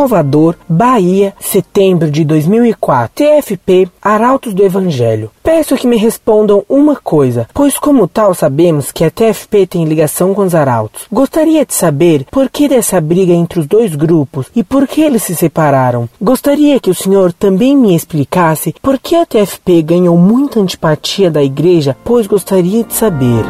Salvador, Bahia, setembro de 2004. TFP, Arautos do Evangelho. Peço que me respondam uma coisa, pois como tal sabemos que a TFP tem ligação com os arautos. Gostaria de saber por que dessa briga entre os dois grupos e por que eles se separaram. Gostaria que o senhor também me explicasse por que a TFP ganhou muita antipatia da igreja, pois gostaria de saber.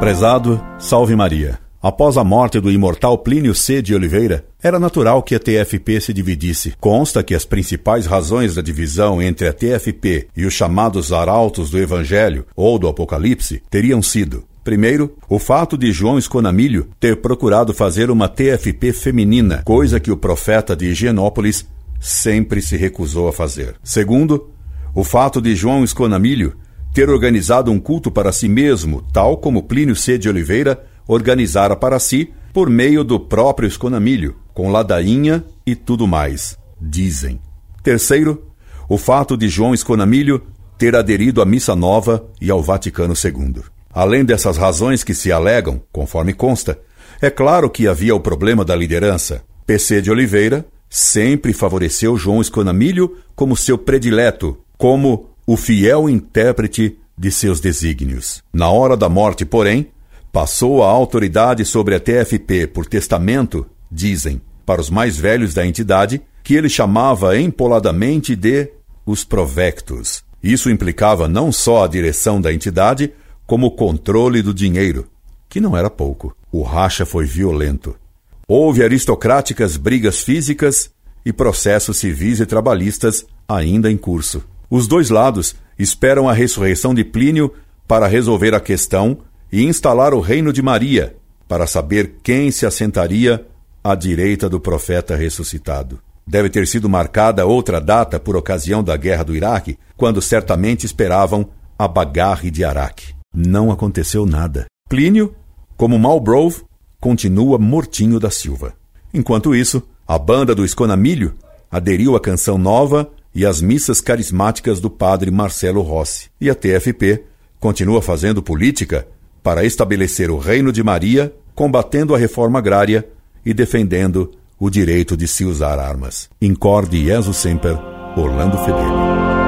Prezado, salve Maria. Após a morte do imortal Plínio C. de Oliveira, era natural que a TFP se dividisse. Consta que as principais razões da divisão entre a TFP e os chamados arautos do Evangelho ou do Apocalipse teriam sido Primeiro, o fato de João Esconamilho ter procurado fazer uma TFP feminina, coisa que o profeta de Higienópolis sempre se recusou a fazer. Segundo, o fato de João Esconamilho ter organizado um culto para si mesmo, tal como Plínio C. de Oliveira organizara para si por meio do próprio Esconamilho, com ladainha e tudo mais, dizem. Terceiro, o fato de João Esconamilho ter aderido à Missa Nova e ao Vaticano II. Além dessas razões que se alegam, conforme consta, é claro que havia o problema da liderança. PC de Oliveira sempre favoreceu João Esconamilho como seu predileto, como o fiel intérprete de seus desígnios. Na hora da morte, porém, passou a autoridade sobre a TFP por testamento, dizem, para os mais velhos da entidade, que ele chamava empoladamente de os provectos. Isso implicava não só a direção da entidade, como o controle do dinheiro, que não era pouco. O racha foi violento. Houve aristocráticas brigas físicas e processos civis e trabalhistas ainda em curso. Os dois lados esperam a ressurreição de Plínio para resolver a questão e instalar o reino de Maria, para saber quem se assentaria à direita do profeta ressuscitado. Deve ter sido marcada outra data por ocasião da guerra do Iraque, quando certamente esperavam a bagarre de Araque. Não aconteceu nada. Plínio, como Malbrove, continua mortinho da Silva. Enquanto isso, a banda do Esconamilho aderiu à canção nova e às missas carismáticas do padre Marcelo Rossi. E a TFP continua fazendo política para estabelecer o reino de Maria, combatendo a reforma agrária e defendendo o direito de se usar armas. Incorde Jesus Semper, Orlando Fedeli.